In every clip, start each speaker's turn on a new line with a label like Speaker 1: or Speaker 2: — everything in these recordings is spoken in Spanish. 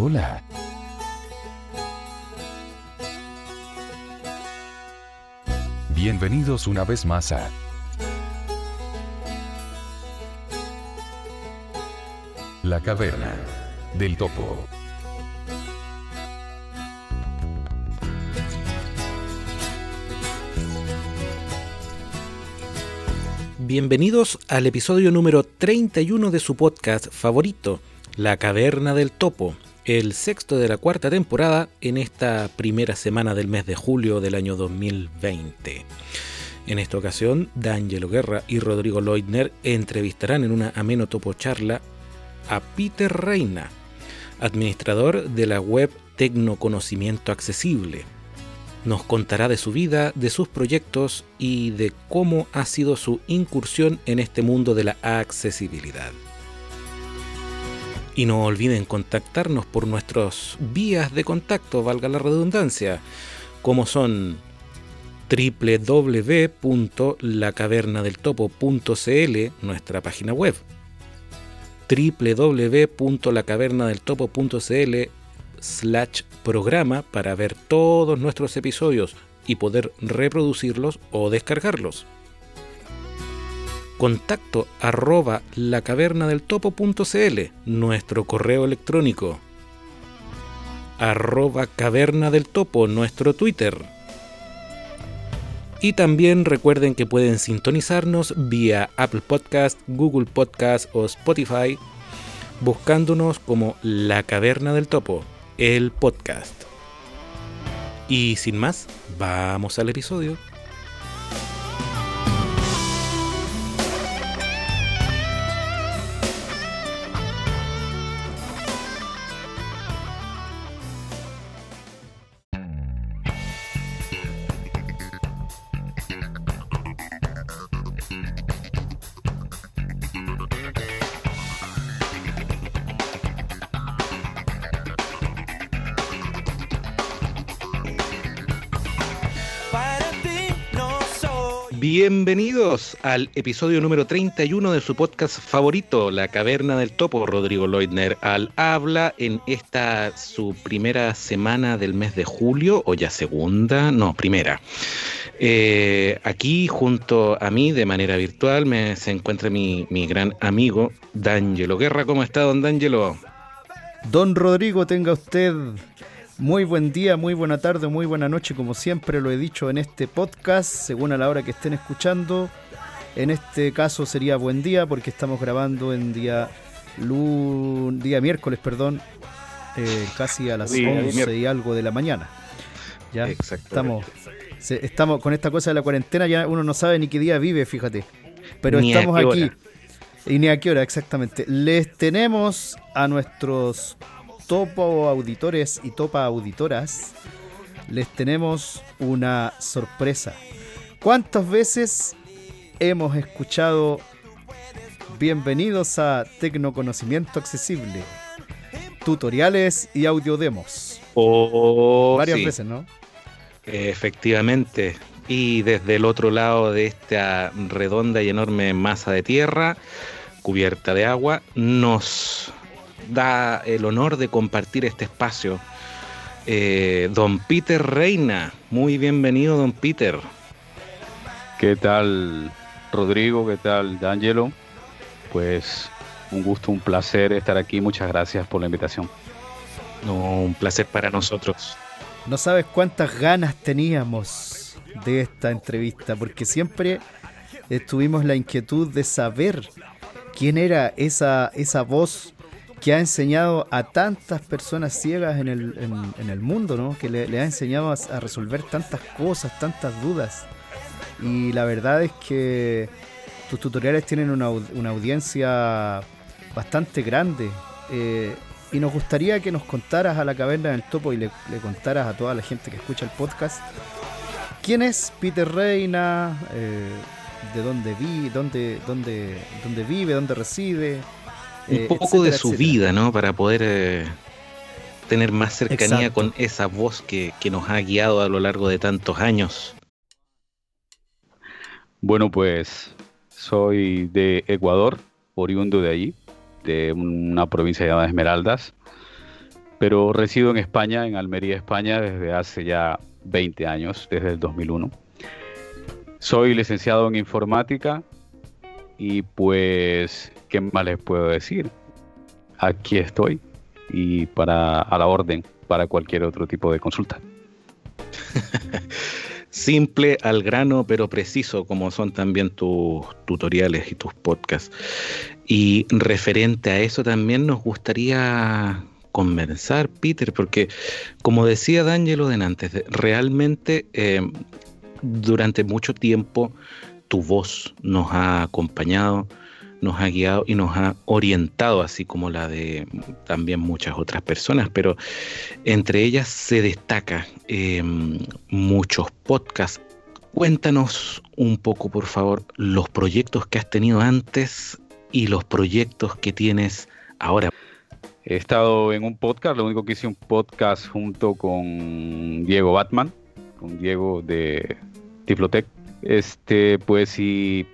Speaker 1: Hola. Bienvenidos una vez más a La Caverna del Topo.
Speaker 2: Bienvenidos al episodio número 31 de su podcast favorito, La Caverna del Topo, el sexto de la cuarta temporada en esta primera semana del mes de julio del año 2020. En esta ocasión, D'Angelo Guerra y Rodrigo Leutner entrevistarán en una ameno topo charla a Peter Reina, administrador de la web Tecnoconocimiento Accesible, nos contará de su vida, de sus proyectos y de cómo ha sido su incursión en este mundo de la accesibilidad. Y no olviden contactarnos por nuestros vías de contacto, valga la redundancia, como son www.lacavernadeltopo.cl, nuestra página web, www.lacavernadeltopo.cl slash programa para ver todos nuestros episodios y poder reproducirlos o descargarlos. Contacto arroba lacavernadeltopo.cl, nuestro correo electrónico. Arroba caverna del topo, nuestro Twitter. Y también recuerden que pueden sintonizarnos vía Apple Podcast, Google Podcast o Spotify buscándonos como La Caverna del Topo el podcast. Y sin más, vamos al episodio. Al episodio número 31 de su podcast favorito, La Caverna del Topo, Rodrigo Leutner, al habla en esta su primera semana del mes de julio, o ya segunda, no, primera. Eh, aquí junto a mí, de manera virtual, me, se encuentra mi, mi gran amigo, D'Angelo Guerra. ¿Cómo está, don D'Angelo?
Speaker 3: Don Rodrigo, tenga usted muy buen día, muy buena tarde, muy buena noche, como siempre lo he dicho en este podcast, según a la hora que estén escuchando. En este caso sería buen día porque estamos grabando en día, día miércoles, perdón, eh, casi a las 11 y algo de la mañana. Ya estamos, estamos con esta cosa de la cuarentena, ya uno no sabe ni qué día vive, fíjate. Pero estamos aquí. Y ni a qué hora, exactamente. Les tenemos a nuestros topo auditores y topa auditoras, les tenemos una sorpresa. ¿Cuántas veces hemos escuchado bienvenidos a Tecnoconocimiento Accesible? Tutoriales y audiodemos.
Speaker 2: Oh,
Speaker 3: Varias veces, ¿no?
Speaker 2: Efectivamente. Y desde el otro lado de esta redonda y enorme masa de tierra, cubierta de agua, nos da el honor de compartir este espacio. Eh, don Peter Reina, muy bienvenido, don Peter.
Speaker 4: ¿Qué tal, Rodrigo? ¿Qué tal, D'Angelo? Pues un gusto, un placer estar aquí. Muchas gracias por la invitación.
Speaker 2: No, un placer para nosotros.
Speaker 3: No sabes cuántas ganas teníamos de esta entrevista, porque siempre tuvimos la inquietud de saber quién era esa, esa voz que ha enseñado a tantas personas ciegas en el, en, el mundo, ¿no? Que le, ha enseñado a, resolver tantas cosas, tantas dudas. Y la verdad es que tus tutoriales tienen una, una audiencia bastante grande. Eh, y nos gustaría que nos contaras a la caverna del topo y le, contaras a toda la gente que escucha el podcast quién es Peter Reina, eh, de dónde, vi, dónde, dónde, dónde vive, dónde reside
Speaker 2: un eh, poco de su vida, ¿no? Para poder eh, tener más cercanía con esa voz que, nos ha guiado a lo largo de tantos años.
Speaker 4: Bueno, pues soy de Ecuador, oriundo de allí, de una provincia llamada Esmeraldas. pero resido en España, en Almería, España, desde hace ya 20 años, desde el 2001. Soy licenciado en informática y pues, ¿qué más les puedo decir? Aquí estoy y para a la orden para cualquier otro tipo de consulta.
Speaker 2: Simple, al grano, pero preciso, como son también tus tutoriales y tus podcasts. Y referente a eso también nos gustaría conversar, Peter, porque como decía D'Angelo antes, realmente eh, durante mucho tiempo tu voz nos ha acompañado, nos ha guiado y nos ha orientado, así como la de también muchas otras personas, pero entre ellas se destaca eh, muchos podcasts. Cuéntanos un poco, por favor, los proyectos que has tenido antes y los proyectos que tienes ahora.
Speaker 4: He estado en un podcast, lo único que hice un podcast junto con Diego Batman, con Diego de Tiflotec. Este, pues sí,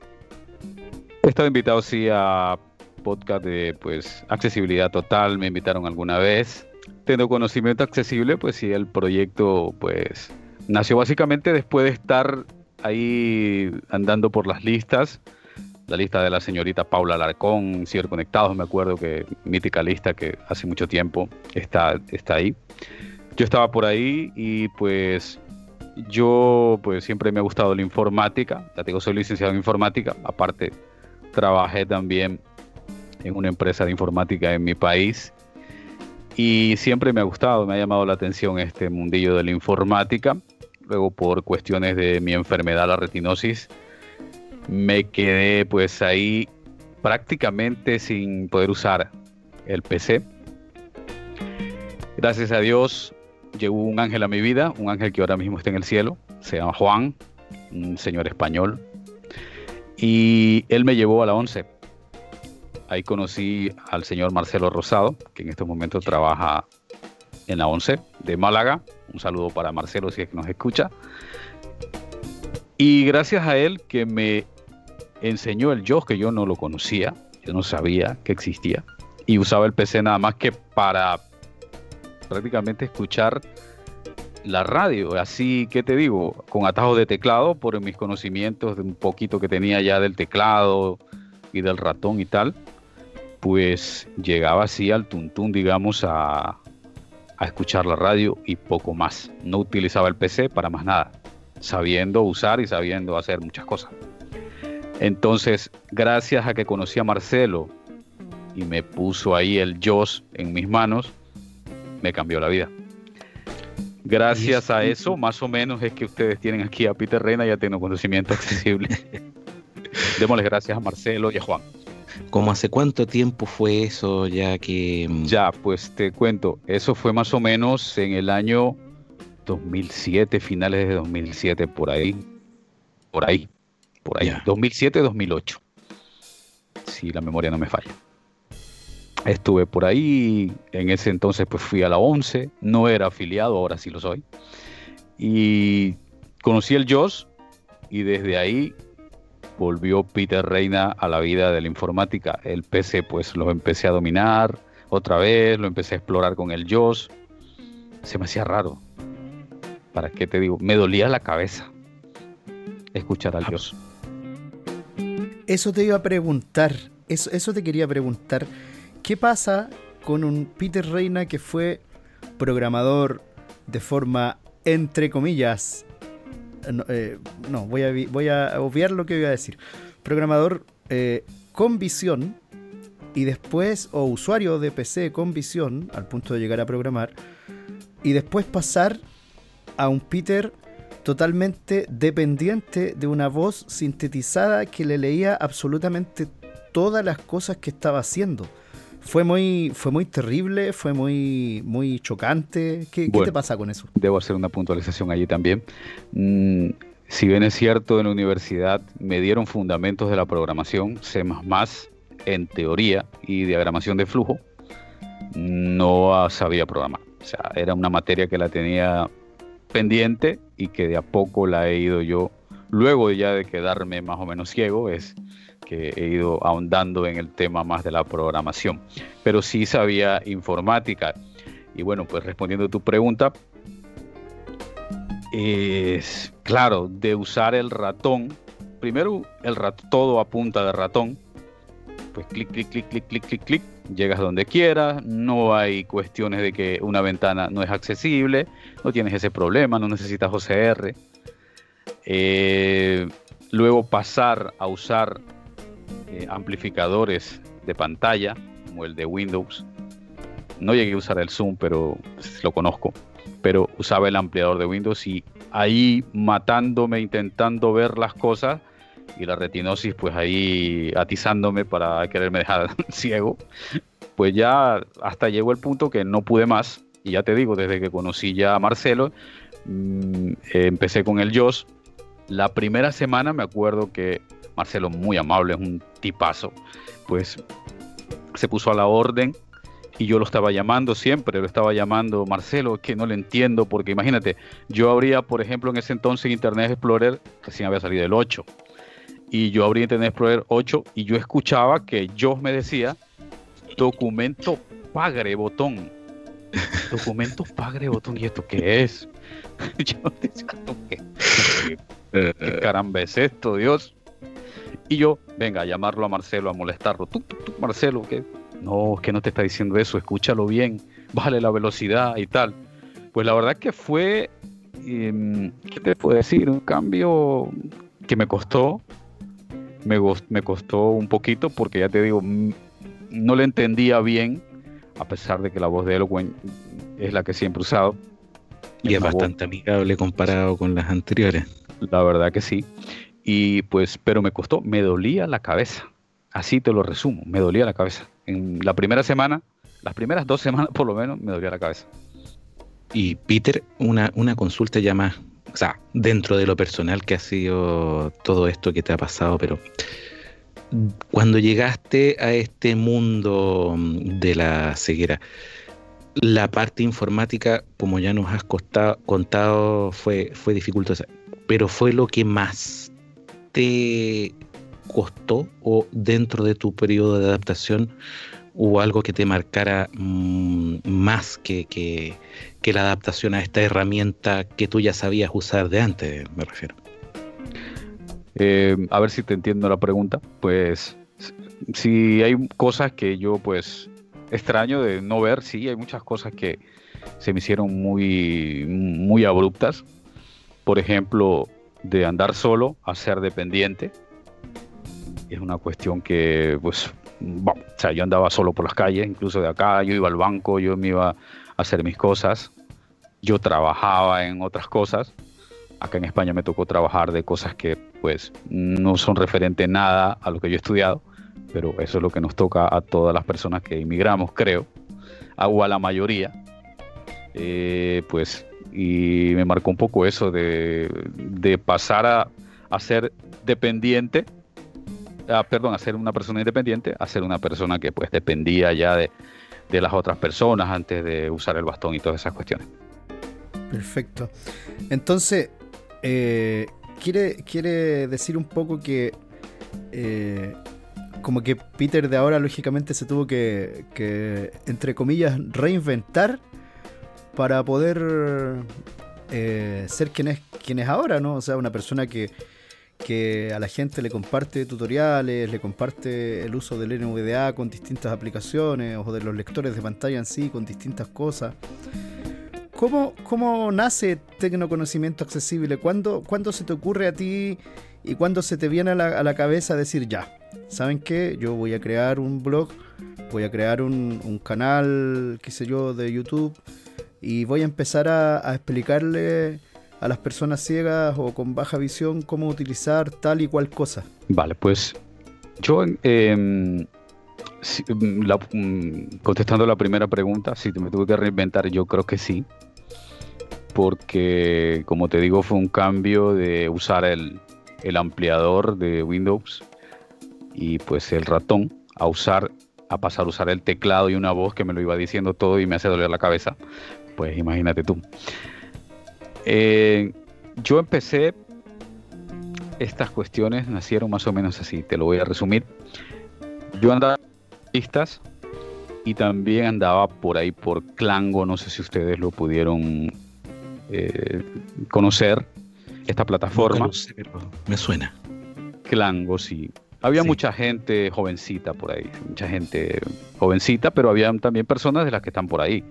Speaker 4: he estado invitado sí a podcast de pues accesibilidad total, me invitaron alguna vez. Tengo conocimiento accesible, pues sí, el proyecto pues nació básicamente después de estar ahí andando por las listas la lista de la señorita Paula Larcón, Ciberconectados, me acuerdo que mítica lista que hace mucho tiempo está, está ahí. Yo estaba por ahí y pues yo pues siempre me ha gustado la informática, ya digo, soy licenciado en informática, aparte trabajé también en una empresa de informática en mi país y siempre me ha gustado, me ha llamado la atención este mundillo de la informática. Luego por cuestiones de mi enfermedad, la retinosis, me quedé pues ahí prácticamente sin poder usar el PC. Gracias a Dios llegó un ángel a mi vida, un ángel que ahora mismo está en el cielo, se llama Juan, un señor español, y él me llevó a la 11. Ahí conocí al señor Marcelo Rosado, que en estos momentos trabaja en la 11 de Málaga. Un saludo para Marcelo si es que nos escucha. Y gracias a él que me enseñó el yo que yo no lo conocía, yo no sabía que existía y usaba el PC nada más que para prácticamente escuchar la radio, así que te digo, con atajos de teclado por mis conocimientos de un poquito que tenía ya del teclado y del ratón y tal, pues llegaba así al tuntún, digamos, a, a escuchar la radio y poco más. No utilizaba el PC para más nada, sabiendo usar y sabiendo hacer muchas cosas. Entonces, gracias a que conocí a Marcelo y me puso ahí el JOS en mis manos, me cambió la vida. Gracias a eso, más o menos es que ustedes tienen aquí a Peter Reina, ya tengo conocimiento accesible. Démosles gracias a Marcelo y a Juan.
Speaker 2: ¿Cómo hace cuánto tiempo fue eso ya que...
Speaker 4: Mm? Ya, pues te cuento, eso fue más o menos en el año 2007, finales de 2007, por ahí. Por ahí por ahí, 2007-2008, si la memoria no me falla. Estuve por ahí, en ese entonces pues fui a la 11, no era afiliado, ahora sí lo soy. Y conocí el JOS y desde ahí volvió Peter Reina a la vida de la informática. El PC pues lo empecé a dominar otra vez, lo empecé a explorar con el JOS. Se me hacía raro. ¿Para qué te digo? Me dolía la cabeza escuchar al JOS.
Speaker 3: Eso te iba a preguntar, eso, eso te quería preguntar. ¿Qué pasa con un Peter Reina que fue programador de forma, entre comillas, no, eh, voy, a, obviar lo que voy a decir. Programador eh, con visión y después, o usuario de PC con visión, al punto de llegar a programar, y después pasar a un Peter totalmente dependiente de una voz sintetizada que le leía absolutamente todas las cosas que estaba haciendo. Fue muy, fue muy terrible, fue muy, muy chocante. ¿Qué, te pasa con eso?
Speaker 4: Debo hacer una puntualización allí también. Mm, si bien es cierto, en la universidad me dieron fundamentos de la programación, C en teoría y diagramación de flujo, no sabía programar. O sea, era una materia que la tenía pendiente y que de a poco la he ido yo, luego ya de quedarme más o menos ciego, es que he ido ahondando en el tema más de la programación. Pero sí sabía informática. Y bueno, pues respondiendo tu pregunta, es claro, de usar el ratón, primero el ratón, todo a punta de ratón, pues clic, clic, clic, clic, clic, clic, clic, llegas donde quieras, no hay cuestiones de que una ventana no es accesible, no tienes ese problema, no necesitas OCR. Eh, luego pasar a usar eh, amplificadores de pantalla, como el de Windows. No llegué a usar el Zoom, pero lo conozco. Pero usaba el ampliador de Windows y ahí matándome, intentando ver las cosas, y la retinosis pues ahí atizándome para quererme dejar ciego, pues ya hasta llegó el punto que no pude más. Y ya te digo, desde que conocí ya a Marcelo, mm, empecé con el JOS. La primera semana me acuerdo que Marcelo, muy amable, es un tipazo, pues se puso a la orden y yo lo estaba llamando siempre, lo estaba llamando Marcelo, que no le entiendo, porque imagínate, yo abría, por ejemplo, en ese entonces Internet Explorer, recién había salido el 8, y yo abría Internet Explorer 8 y yo escuchaba que yo me decía documento pagre botón. Documento pagre botón, ¿y esto qué es? yo decía, ¿qué, qué caramba es esto, Dios? Y yo, venga, a llamarlo a Marcelo, a molestarlo. Tú, tú, tú, Marcelo, que no, que no te está diciendo eso, escúchalo bien, bájale la velocidad y tal. Pues la verdad que fue, eh, ¿qué te puedo decir? Un cambio que me costó, me, me costó un poquito porque ya te digo, no le entendía bien, a pesar de que la voz de Eloquent es la que siempre he usado.
Speaker 2: Y es, es bastante voz. amigable comparado con las anteriores.
Speaker 4: La verdad que sí. Y pues, pero me costó, me dolía la cabeza. Así te lo resumo, me dolía la cabeza. En la primera semana, las primeras dos semanas por lo menos, me dolía la cabeza.
Speaker 2: Y Peter, una, una consulta ya más, o sea, dentro de lo personal que ha sido todo esto que te ha pasado, pero cuando llegaste a este mundo de la ceguera, la parte informática, como ya nos has costado, contado, fue, fue dificultosa, pero fue lo que más te costó o dentro de tu periodo de adaptación hubo algo que te marcara mmm, más que, que, que, la adaptación a esta herramienta que tú ya sabías usar de antes, me refiero?
Speaker 4: Eh, a ver si te entiendo la pregunta. Pues si hay cosas que yo pues extraño de no ver, sí, hay muchas cosas que se me hicieron muy, muy abruptas. Por ejemplo, de andar solo a ser dependiente. Es una cuestión que, pues, bueno, o sea, yo andaba solo por las calles, incluso de acá, yo iba al banco, yo me iba a hacer mis cosas, yo trabajaba en otras cosas. Acá en España me tocó trabajar de cosas que, pues, no son referente nada a lo que yo he estudiado, pero eso es lo que nos toca a todas las personas que inmigramos, creo, o a la mayoría. Eh, pues y me marcó un poco eso de, de pasar a, a, ser dependiente, a, perdón, a ser una persona independiente, a ser una persona que pues dependía ya de, de las otras personas antes de usar el bastón y todas esas cuestiones.
Speaker 3: Perfecto. Entonces, eh, quiere, quiere decir un poco que eh, como que Peter de ahora lógicamente se tuvo que entre comillas, reinventar para poder eh, ser quien es, quien es ahora, ¿no? O sea, una persona que, que a la gente le comparte tutoriales, le comparte el uso del NVDA con distintas aplicaciones o de los lectores de pantalla en sí con distintas cosas. ¿Cómo, cómo nace Tecnoconocimiento Accesible? ¿Cuándo, ¿Cuándo se te ocurre a ti y cuándo se te viene a la, a la cabeza decir ya? ¿Saben qué? Yo voy a crear un blog, voy a crear un, un canal, qué sé yo, de YouTube y voy a empezar a, explicarle a las personas ciegas o con baja visión cómo utilizar tal y cual cosa.
Speaker 4: Vale, pues yo, eh, si, la, contestando la primera pregunta, si me tuve que reinventar, yo creo que sí, porque como te digo, fue un cambio de usar el, el ampliador de Windows y pues el ratón a usar a pasar a usar el teclado y una voz que me lo iba diciendo todo y me hace doler la cabeza pues imagínate tú. Eh, yo empecé, estas cuestiones nacieron más o menos así, te lo voy a resumir. Yo andaba listas y también andaba por ahí por Clango, no sé si ustedes lo pudieron eh, conocer, esta plataforma.
Speaker 2: me suena.
Speaker 4: Clango, sí. Había mucha gente jovencita por ahí, mucha gente jovencita, pero había también personas de las que están por ahí,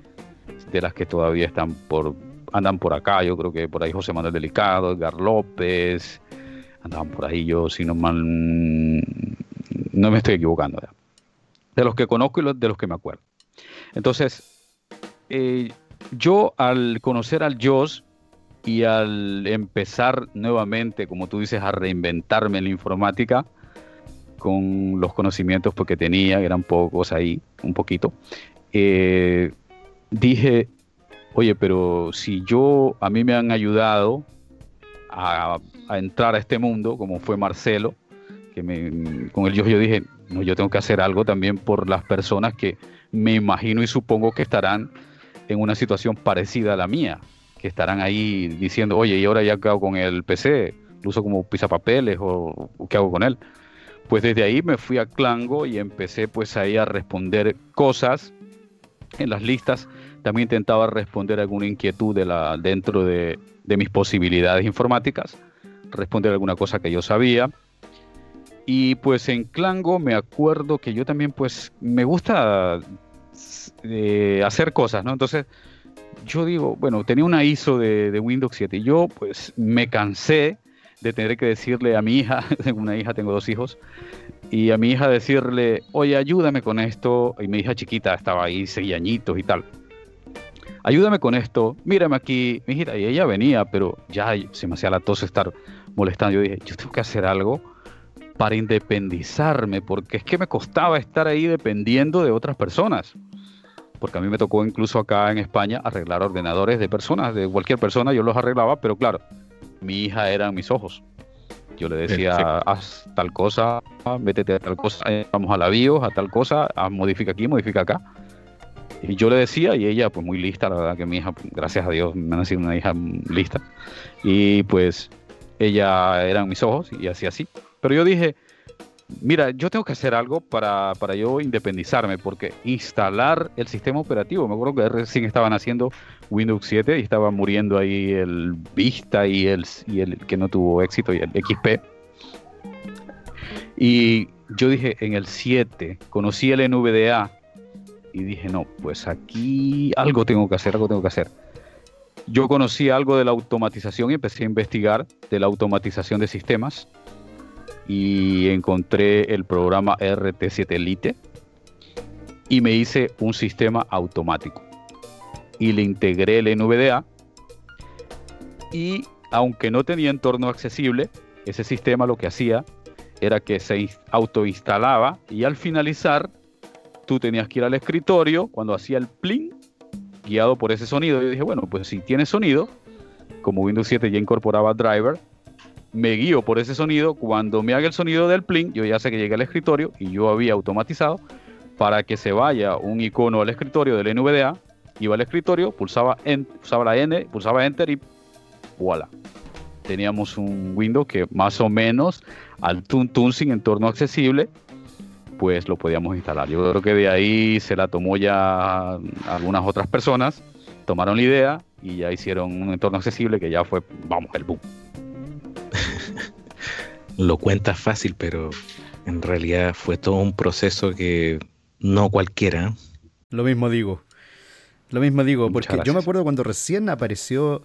Speaker 4: de las que todavía están por, andan por acá. Yo creo que por ahí José Manuel Delicado, Edgar López, andaban por ahí. Yo, si no mal, no me estoy equivocando. De los que conozco y de los que me acuerdo. Entonces, eh, yo al conocer al Joss y al empezar nuevamente, como tú dices, a reinventarme en la informática, con los conocimientos porque tenía, eran pocos ahí, un poquito, eh, dije, oye, pero si yo, a mí me han ayudado a, entrar a este mundo, como fue Marcelo, que me, con el yo, yo dije, no, yo tengo que hacer algo también por las personas que me imagino y supongo que estarán en una situación parecida a la mía, que estarán ahí diciendo, oye, ¿y ahora ya qué hago con el PC? ¿Lo uso como pisapapeles o qué hago con él? Pues desde ahí me fui a Clango y empecé pues ahí a responder cosas en las listas. También intentaba responder alguna inquietud de la, dentro de, mis posibilidades informáticas, responder alguna cosa que yo sabía. Y pues en Clango me acuerdo que yo también pues me gusta eh, hacer cosas, ¿no? Entonces yo digo, bueno, tenía una ISO de, de Windows 7 y yo pues me cansé de tener que decirle a mi hija, tengo una hija, tengo dos hijos, y a mi hija decirle, oye, ayúdame con esto, y mi hija chiquita estaba ahí, seis añitos y tal. Ayúdame con esto, mírame aquí, mi hijita, y ella venía, pero ya se me hacía la tos estar molestando. Yo dije, yo tengo que hacer algo para independizarme, porque es que me costaba estar ahí dependiendo de otras personas. Porque a mí me tocó incluso acá en España arreglar ordenadores de personas, de cualquier persona, yo los arreglaba, pero claro, mi hija eran mis ojos. Yo le decía, haz tal cosa, métete a tal cosa, eh, vamos a la BIOS, a tal cosa, modifica aquí, modifica acá. Y yo le decía, y ella, pues muy lista, la verdad que mi hija, gracias a Dios, me ha nacido una hija lista. Y pues ella eran mis ojos y así así. Pero yo dije, Mira, yo tengo que hacer algo para, para, yo independizarme, porque instalar el sistema operativo, me acuerdo que recién estaban haciendo Windows 7 y estaba muriendo ahí el Vista y el, y el que no tuvo éxito y el XP. Y yo dije, en el 7 conocí el NVDA y dije, no, pues aquí algo tengo que hacer, algo tengo que hacer. Yo conocí algo de la automatización y empecé a investigar de la automatización de sistemas y encontré el programa RT7 Elite y me hice un sistema automático y le integré el NVDA y aunque no tenía entorno accesible, ese sistema lo que hacía era que se autoinstalaba y al finalizar tú tenías que ir al escritorio cuando hacía el pling guiado por ese sonido. Yo dije, bueno, pues si tiene sonido, como Windows 7 ya incorporaba driver, me guío por ese sonido. Cuando me haga el sonido del pling, yo ya sé que llegué al escritorio y yo había automatizado para que se vaya un icono al escritorio del NVDA, iba al escritorio, pulsaba, en, pulsaba la N, pulsaba Enter y voilà. Teníamos un Windows que más o menos al Tun sin entorno accesible, pues lo podíamos instalar. Yo creo que de ahí se la tomó ya algunas otras personas, tomaron la idea y ya hicieron un entorno accesible que ya fue, vamos, el boom
Speaker 2: lo cuentas fácil, pero en realidad fue todo un proceso que no cualquiera.
Speaker 3: Lo mismo digo. Lo mismo digo, porque yo me acuerdo cuando recién apareció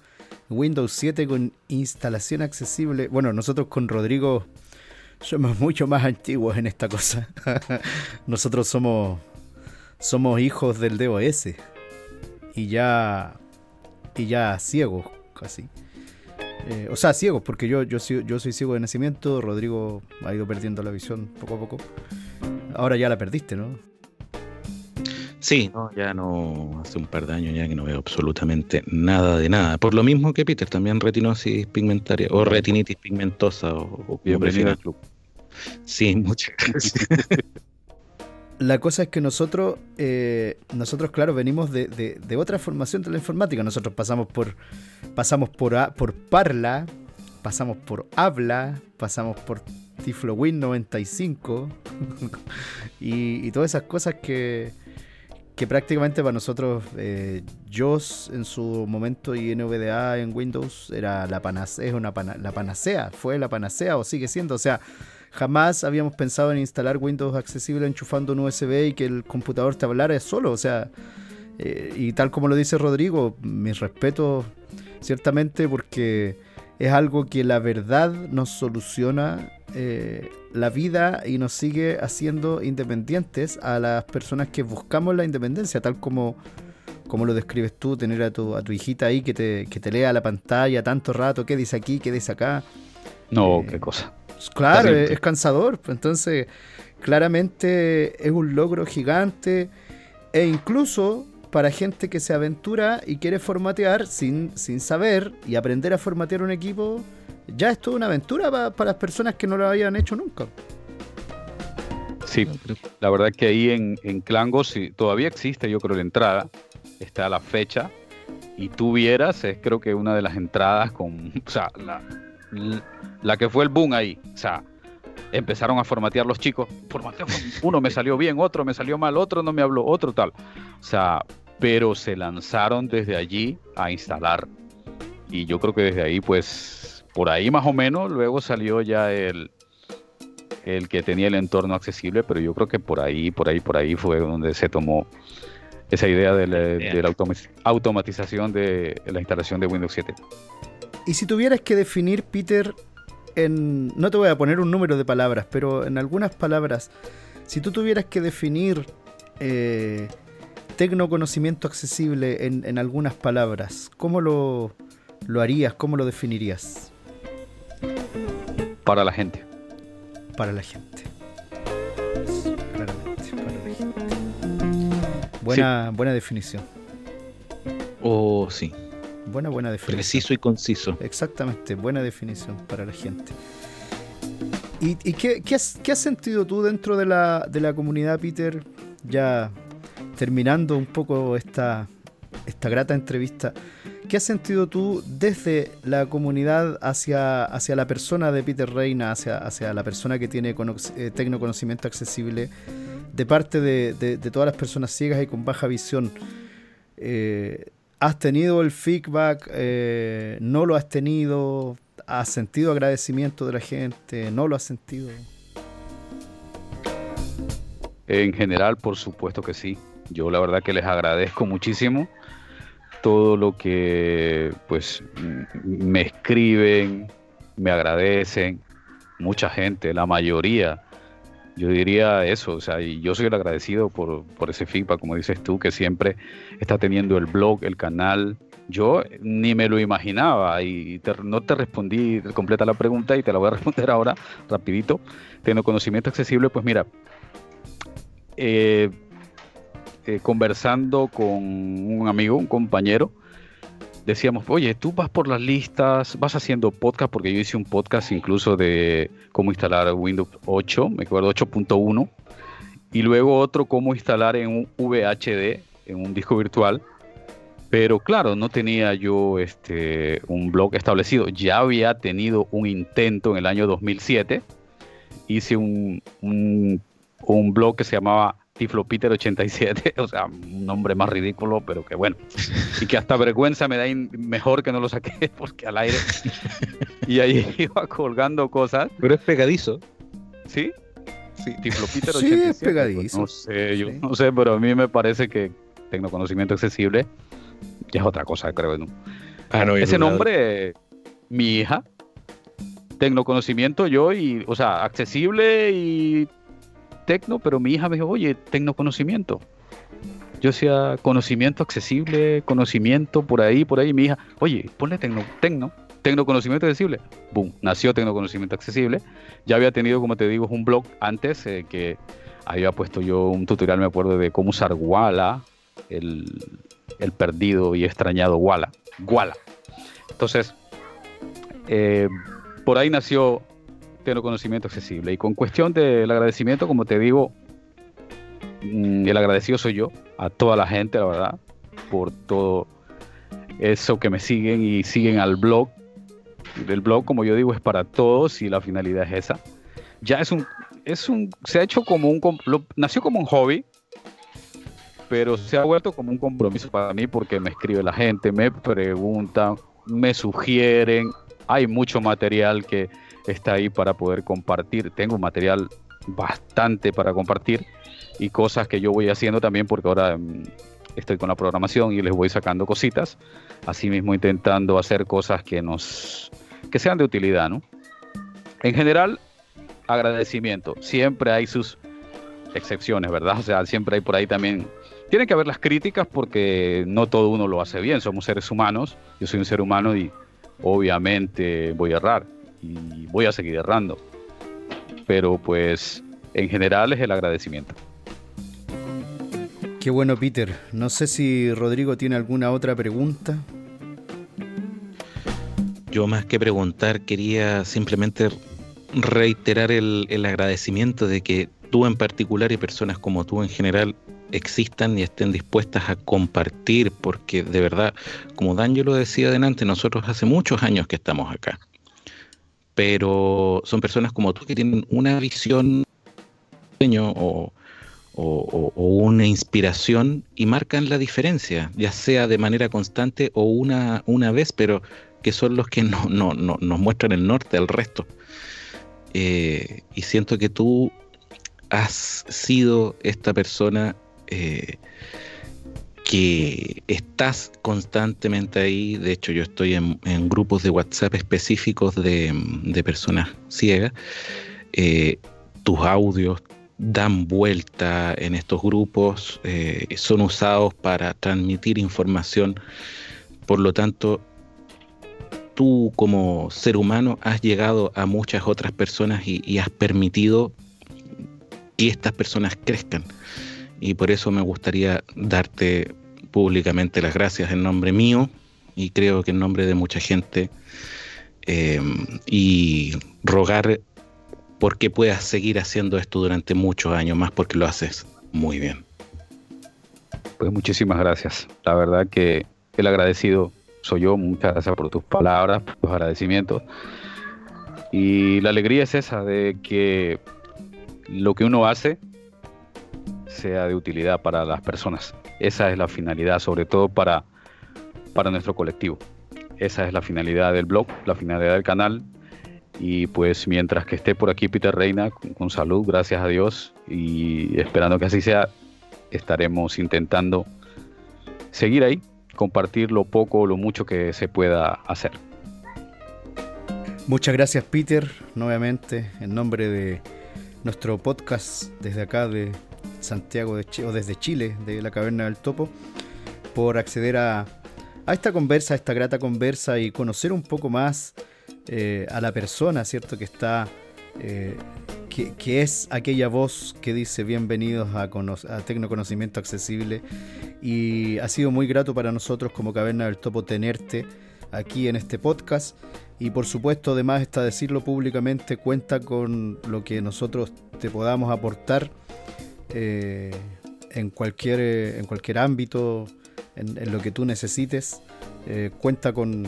Speaker 3: Windows 7 con instalación accesible. Bueno, nosotros con Rodrigo somos mucho más antiguos en esta cosa. nosotros somos somos hijos del DOS y ya y ya ciegos casi. Eh, o sea, ciegos, porque yo, yo, yo soy ciego de nacimiento, Rodrigo ha ido perdiendo la visión poco a poco. Ahora ya la perdiste, ¿no?
Speaker 2: Sí, ya no, hace un par de años ya que no veo absolutamente nada de nada. Por lo mismo que Peter, también retinosis pigmentaria, o retinitis pigmentosa, o, o
Speaker 4: como el club.
Speaker 2: Sí, muchas gracias.
Speaker 3: la cosa es que nosotros, eh, nosotros claro, venimos de, de, otra formación de la informática. Nosotros pasamos por, pasamos por, por Parla, pasamos por Habla, pasamos por TifloWin 95 y, y todas esas cosas que, que prácticamente para nosotros, eh, en su momento y NVDA en Windows era la panacea, una la panacea, fue la panacea o sigue siendo. O sea, jamás habíamos pensado en instalar Windows accesible enchufando un USB y que el computador te hablara solo. O sea, eh, y tal como lo dice Rodrigo, mis respetos ciertamente porque es algo que la verdad nos soluciona eh, la vida y nos sigue haciendo independientes a las personas que buscamos la independencia, tal como, como lo describes tú, tener a tu, a tu hijita ahí que te, que te lea la pantalla tanto rato, qué dice aquí, qué dice acá.
Speaker 4: No, eh, qué cosa.
Speaker 3: Claro, es, cansador. Entonces, claramente es un logro gigante e incluso para gente que se aventura y quiere formatear sin, sin saber y aprender a formatear un equipo, ya es toda una aventura para, las personas que no lo habían hecho nunca.
Speaker 4: Sí, la verdad que ahí en, en Clango todavía existe, yo creo, la entrada, está a la fecha, y tú vieras, es creo que una de las entradas con, o sea, la, la que fue el boom ahí, o sea, empezaron a formatear los chicos, uno me salió bien, otro me salió mal, otro no me habló, otro tal, o sea, pero se lanzaron desde allí a instalar, y yo creo que desde ahí pues por ahí más o menos, luego salió ya el, el que tenía el entorno accesible, pero yo creo que por ahí, por ahí, por ahí fue donde se tomó esa idea de la, automatización de la instalación de Windows 7.
Speaker 3: Y si tuvieras que definir, Peter, en, no te voy a poner un número de palabras, pero en algunas palabras, si tú tuvieras que definir eh, tecnoconocimiento accesible en, en, algunas palabras, ¿cómo lo, lo harías? ¿Cómo lo definirías?
Speaker 4: Para la gente.
Speaker 3: Para la gente. Claramente, para la gente. Buena, buena definición.
Speaker 2: Oh, sí.
Speaker 3: Buena, buena definición.
Speaker 2: Preciso y conciso.
Speaker 3: Exactamente, buena definición para la gente. ¿Y, qué, has, sentido tú dentro de la, de la comunidad, Peter? Ya terminando un poco esta, esta grata entrevista. ¿Qué has sentido tú desde la comunidad hacia, hacia la persona de Peter Reina, hacia, hacia la persona que tiene eh, tecnoconocimiento accesible, de parte de, todas las personas ciegas y con baja visión? Eh, ¿Has tenido el feedback? Eh, ¿No lo has tenido? ¿Has sentido agradecimiento de la gente? ¿No lo has sentido?
Speaker 4: En general, por supuesto que sí. Yo la verdad que les agradezco muchísimo todo lo que pues me escriben, me agradecen, mucha gente, la mayoría. Yo diría eso, o sea, y yo soy el agradecido por, por ese feedback, como dices tú, que siempre está teniendo el blog, el canal. Yo ni me lo imaginaba y no te respondí completa la pregunta y te la voy a responder ahora rapidito. Teniendo conocimiento accesible, pues mira, eh, eh, conversando con un amigo, un compañero, decíamos, oye, tú vas por las listas, vas haciendo podcast, porque yo hice un podcast incluso de cómo instalar Windows 8, me acuerdo 8.1, y luego otro cómo instalar en un VHD, en un disco virtual. Pero claro, no tenía yo este, un blog establecido. Ya había tenido un intento en el año 2007. Hice un, un blog que se llamaba Tiflo Peter 87, o sea, un nombre más ridículo, pero que bueno. Y que hasta vergüenza me da mejor que no lo saqué porque al aire. Y ahí iba colgando cosas.
Speaker 2: Pero es pegadizo.
Speaker 4: ¿Sí?
Speaker 3: Sí, Tiflo Peter 87. Sí, es pegadizo.
Speaker 4: no sé, yo no sé, pero a mí me parece que Tecnoconocimiento Accesible ya es otra cosa, creo. ¿no? Ah, no, Ese nombre, mi hija, Tecnoconocimiento yo y, o sea, accesible y tecno, pero mi hija me dijo, oye, tecnoconocimiento. Yo decía, conocimiento accesible, conocimiento por ahí, por ahí. Mi hija, oye, ponle tecno, tecno, tecnoconocimiento accesible. Boom, nació tecnoconocimiento accesible. Ya había tenido, como te digo, un blog antes eh, que había puesto yo un tutorial, me acuerdo, de cómo usar Walla, el, el perdido y extrañado Walla. Walla. Entonces, eh, por ahí nació tener conocimiento accesible. Y con cuestión del agradecimiento, como te digo, mm, el agradecido soy yo, a toda la gente, la verdad, por todo eso que me siguen y siguen al blog. El blog, como yo digo, es para todos y la finalidad es esa. Ya es un, es un, se ha hecho como un, nació como un hobby, pero se ha vuelto como un compromiso para mí porque me escribe la gente, me preguntan, me sugieren, hay mucho material que está ahí para poder compartir, tengo material bastante para compartir y cosas que yo voy haciendo también porque ahora mm, estoy con la programación y les voy sacando cositas, asimismo intentando hacer cosas que nos que sean de utilidad, ¿no? En general, agradecimiento. Siempre hay sus excepciones, ¿verdad? O sea, siempre hay por ahí también tiene que haber las críticas porque no todo uno lo hace bien, somos seres humanos, yo soy un ser humano y obviamente voy a errar y voy a seguir errando. Pero pues en general es el agradecimiento.
Speaker 3: Qué bueno, Peter. No sé si Rodrigo tiene alguna otra pregunta.
Speaker 2: Yo más que preguntar quería simplemente reiterar el, el agradecimiento de que tú en particular y personas como tú en general existan y estén dispuestas a compartir, porque de verdad, como Daniel lo decía adelante, nosotros hace muchos años que estamos acá, pero son personas como tú que tienen una visión o, o, o, una inspiración y marcan la diferencia, ya sea de manera constante o una, una vez, pero que son los que no, no, no nos muestran el norte al resto. Eh, y siento que tú has sido esta persona eh, que estás constantemente ahí. De hecho, yo estoy en, grupos de WhatsApp específicos de, personas ciegas. Eh, tus audios dan vuelta en estos grupos, eh, son usados para transmitir información. Por lo tanto, tú como ser humano has llegado a muchas otras personas y has permitido que estas personas crezcan y por eso me gustaría darte públicamente las gracias en nombre mío y creo que en nombre de mucha gente eh, y rogar porque puedas seguir haciendo esto durante muchos años más porque lo haces muy bien.
Speaker 4: Pues muchísimas gracias. La verdad que el agradecido soy yo. Muchas gracias por tus palabras, por tus agradecimientos. Y la alegría es esa de que lo que uno hace sea de utilidad para las personas. Esa es la finalidad, sobre todo para, para nuestro colectivo. Esa es la finalidad del blog, la finalidad del canal. Y pues mientras que esté por aquí Peter Reina, con, salud, gracias a Dios, y esperando que así sea, estaremos intentando seguir ahí, compartir lo poco o lo mucho que se pueda hacer.
Speaker 3: Muchas gracias Peter, nuevamente, en nombre de nuestro podcast desde acá de Santiago de o desde Chile, de la Caverna del Topo, por acceder a, esta conversa, a esta grata conversa y conocer un poco más eh, a la persona, ¿cierto? Que está, eh, que, es aquella voz que dice bienvenidos a, a Tecnoconocimiento Accesible y ha sido muy grato para nosotros como Caverna del Topo tenerte aquí en este podcast y por supuesto además está decirlo públicamente cuenta con lo que nosotros te podamos aportar eh, en, cualquier, en cualquier ámbito, en, lo que tú necesites. Eh, cuenta con,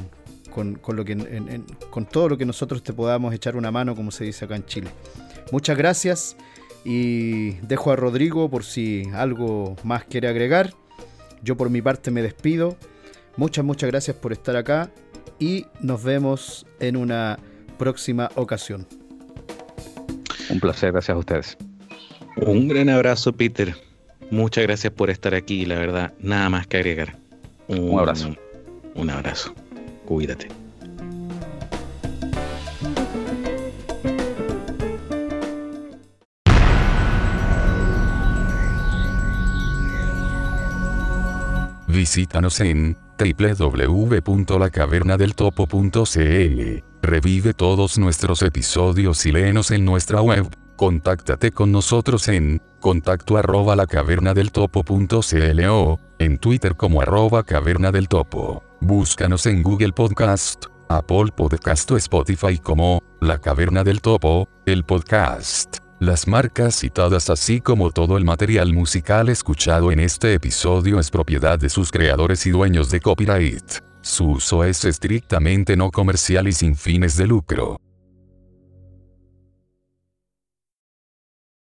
Speaker 3: que, con todo lo que nosotros te podamos echar una mano, como se dice acá en Chile. Muchas gracias y dejo a Rodrigo por si algo más quiere agregar. Yo por mi parte me despido. Muchas, muchas gracias por estar acá y nos vemos en una próxima ocasión.
Speaker 4: Un placer, gracias a ustedes.
Speaker 2: Un gran abrazo, Peter. Muchas gracias por estar aquí, la verdad, nada más que agregar.
Speaker 4: Un, abrazo.
Speaker 2: Un abrazo. Cuídate.
Speaker 1: Visítanos en www.lacavernadeltopo.cl. Revive todos nuestros episodios y léenos en nuestra web Contáctate con nosotros en contacto arroba en Twitter como arroba caverna del topo. Búscanos en Google Podcast, Apple Podcast o Spotify como La Caverna del Topo, el podcast. Las marcas citadas así como todo el material musical escuchado en este episodio es propiedad de sus creadores y dueños de copyright. Su uso es estrictamente no comercial y sin fines de lucro.